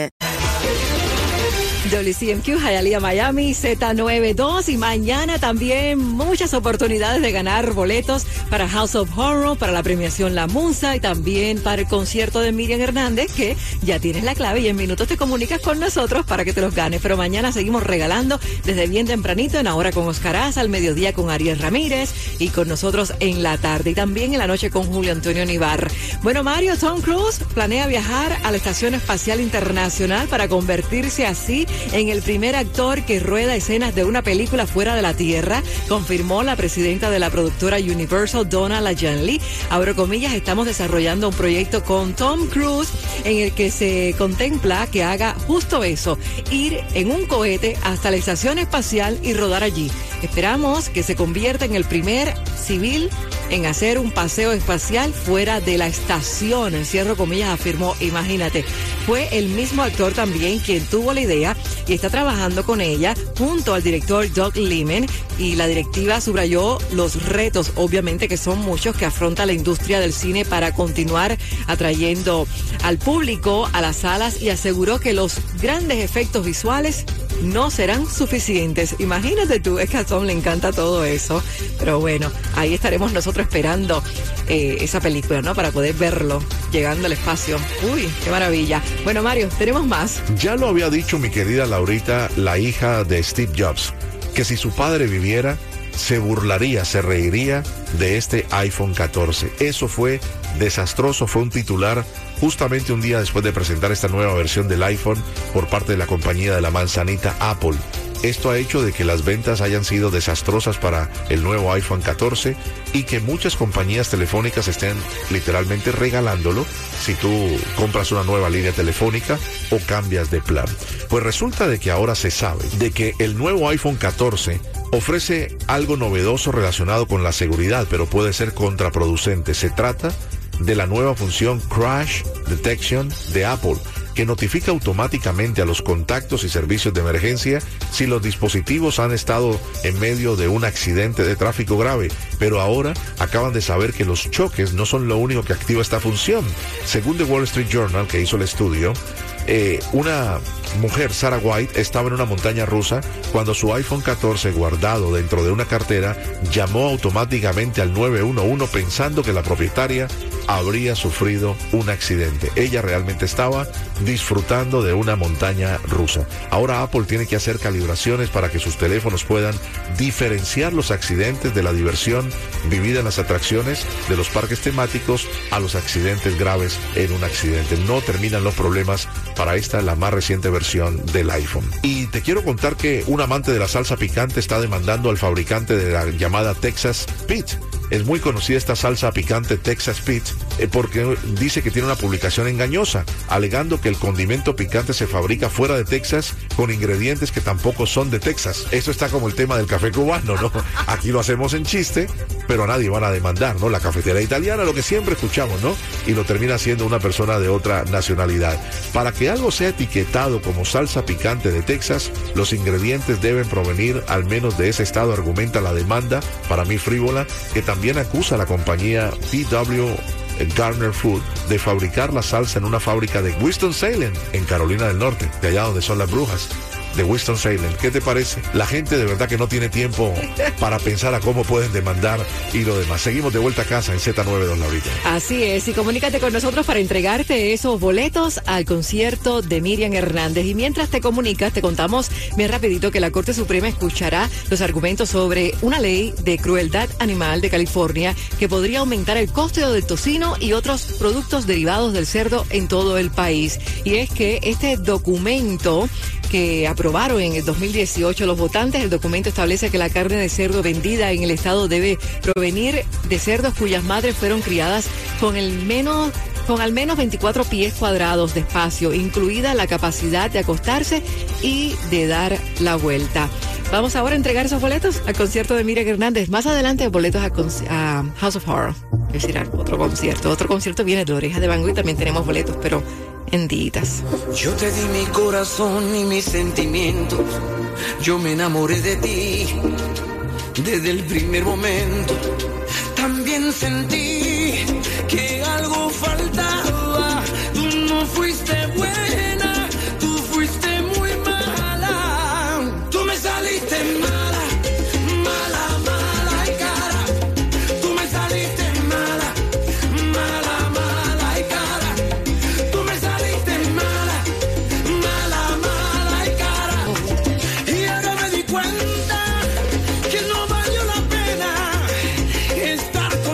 Market. WCMQ, Hialeah, Miami, Z92 y mañana también muchas oportunidades de ganar boletos para House of Horror, para la premiación La Musa y también para el concierto de Miriam Hernández que ya tienes la clave y en minutos te comunicas con nosotros para que te los ganes. Pero mañana seguimos regalando desde bien tempranito en Ahora con Oscar al mediodía con Ariel Ramírez y con nosotros en la tarde y también en la noche con Julio Antonio Nivar. Bueno, Mario, Tom Cruise planea viajar a la Estación Espacial Internacional para convertirse así en el primer actor que rueda escenas de una película fuera de la Tierra, confirmó la presidenta de la productora Universal, Donna LaJanley. Abro comillas, estamos desarrollando un proyecto con Tom Cruise en el que se contempla que haga justo eso, ir en un cohete hasta la estación espacial y rodar allí. Esperamos que se convierta en el primer civil en hacer un paseo espacial fuera de la estación. En cierro comillas afirmó, imagínate, fue el mismo actor también quien tuvo la idea y está trabajando con ella junto al director Doug Liman y la directiva subrayó los retos, obviamente que son muchos, que afronta la industria del cine para continuar atrayendo al público a las salas y aseguró que los grandes efectos visuales no serán suficientes. Imagínate tú, es que a Tom le encanta todo eso. Pero bueno, ahí estaremos nosotros esperando eh, esa película, ¿no? Para poder verlo llegando al espacio. Uy, qué maravilla. Bueno, Mario, tenemos más. Ya lo había dicho mi querida Laurita, la hija de Steve Jobs, que si su padre viviera, se burlaría, se reiría de este iPhone 14. Eso fue desastroso, fue un titular justamente un día después de presentar esta nueva versión del iPhone por parte de la compañía de la manzanita Apple. Esto ha hecho de que las ventas hayan sido desastrosas para el nuevo iPhone 14 y que muchas compañías telefónicas estén literalmente regalándolo si tú compras una nueva línea telefónica o cambias de plan. Pues resulta de que ahora se sabe de que el nuevo iPhone 14 ofrece algo novedoso relacionado con la seguridad, pero puede ser contraproducente. Se trata de la nueva función Crash Detection de Apple que notifica automáticamente a los contactos y servicios de emergencia si los dispositivos han estado en medio de un accidente de tráfico grave. Pero ahora acaban de saber que los choques no son lo único que activa esta función. Según The Wall Street Journal, que hizo el estudio, eh, una mujer, Sarah White, estaba en una montaña rusa cuando su iPhone 14 guardado dentro de una cartera llamó automáticamente al 911 pensando que la propietaria habría sufrido un accidente. Ella realmente estaba disfrutando de una montaña rusa. Ahora Apple tiene que hacer calibraciones para que sus teléfonos puedan diferenciar los accidentes de la diversión vivida en las atracciones de los parques temáticos a los accidentes graves en un accidente. No terminan los problemas para esta, la más reciente versión del iPhone. Y te quiero contar que un amante de la salsa picante está demandando al fabricante de la llamada Texas Pete es muy conocida esta salsa picante Texas Pete eh, porque dice que tiene una publicación engañosa, alegando que el condimento picante se fabrica fuera de Texas con ingredientes que tampoco son de Texas. Eso está como el tema del café cubano, ¿no? Aquí lo hacemos en chiste, pero a nadie van a demandar, ¿no? La cafetera italiana, lo que siempre escuchamos, ¿no? Y lo termina siendo una persona de otra nacionalidad. Para que algo sea etiquetado como salsa picante de Texas, los ingredientes deben provenir al menos de ese estado, argumenta la demanda, para mí frívola, que también acusa a la compañía PW Garner Food de fabricar la salsa en una fábrica de Winston-Salem, en Carolina del Norte, de allá donde son las brujas. De Winston-Salem. ¿Qué te parece? La gente de verdad que no tiene tiempo para pensar a cómo pueden demandar y lo demás. Seguimos de vuelta a casa en Z92 Laurita. Así es, y comunícate con nosotros para entregarte esos boletos al concierto de Miriam Hernández. Y mientras te comunicas, te contamos bien rapidito que la Corte Suprema escuchará los argumentos sobre una ley de crueldad animal de California que podría aumentar el coste del tocino y otros productos derivados del cerdo en todo el país. Y es que este documento que aprobaron en el 2018 los votantes, el documento establece que la carne de cerdo vendida en el estado debe provenir de cerdos cuyas madres fueron criadas con el menos con al menos 24 pies cuadrados de espacio, incluida la capacidad de acostarse y de dar la vuelta. Vamos ahora a entregar esos boletos al concierto de Miriam Hernández. Más adelante, boletos a, House of Horror. Es decir, otro concierto. Otro concierto viene de Oreja de Bango también tenemos boletos, pero en Yo te di mi corazón y mis sentimientos. Yo me enamoré de ti desde el primer momento. También sentí que algo faltaba. Tú no fuiste bueno.